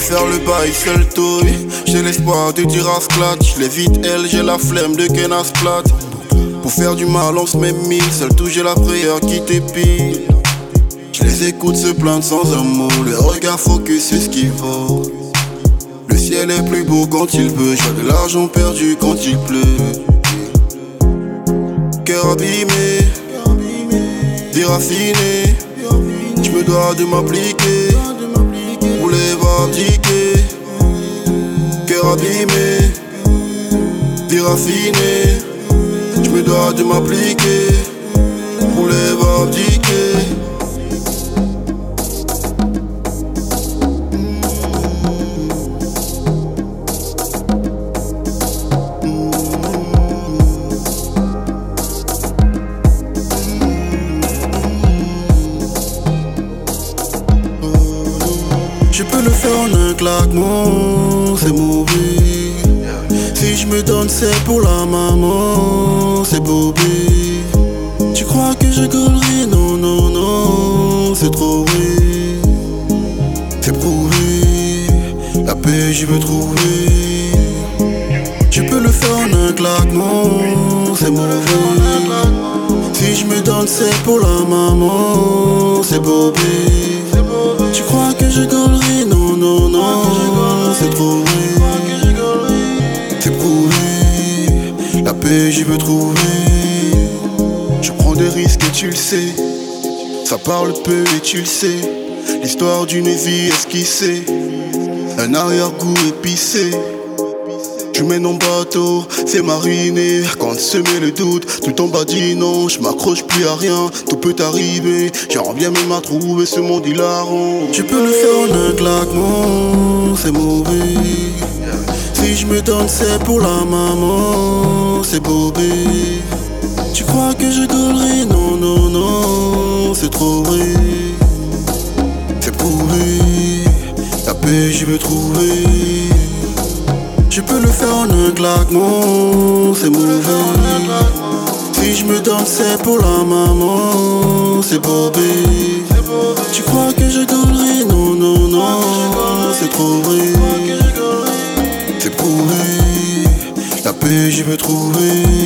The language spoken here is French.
faire le bail seul touille. J'ai l'espoir de dire à sclatch. Les vite elle, j'ai la flemme de Kenas plat. Pour faire du mal, on se met mille. Seul tout, j'ai la prière qui t'épile. Je les écoute se plaindre sans un mot. Le regard focus sur ce qu'il vaut. Le ciel est plus beau quand il veut. J'ai de l'argent perdu quand il pleut. Cœur abîmé, déraciné. Je me dois de m'appliquer les abdiquer. Cœur abîmé, déraciné. Je me dois de m'appliquer pour les abdiquer. Je peux le faire en un claquement, c'est mauvais. Si je me donne, c'est pour la maman, c'est Bobby. Tu crois que je gaulerai? Non, non, non, c'est trop vrai. C'est prouvé, la paix, j'y veux trouver. Je peux le faire en un claquement, c'est mauvais. Si je me donne, c'est pour la maman, c'est Bobby. Tu crois que je Non, non, non, c'est trop vrai. C'est prouvé, la paix j'y veux trouver. Je prends des risques et tu le sais. Ça parle peu et tu le sais. L'histoire d'une vie esquissée. Un arrière-goût épicé. Je mène en bateau, c'est mariné. Quand se met le doute, tout en bas dit non. Je m'accroche plus à rien, tout peut arriver. J'en bien même à trouver ce monde hilarant. Je peux le faire en un claquement, c'est mauvais. Si je me donne, c'est pour la maman, c'est bobé. Tu crois que je gaulerai Non, non, non, c'est trop vrai. C'est prouvé, la paix j'y veux trouver. Je peux le faire en un claquement, c'est mauvais. Si je me donne, c'est pour la maman, c'est bobé. Tu crois que je gaulerai Non, non, non, c'est trop vrai. C'est prouvé, la paix j'y veux trouver.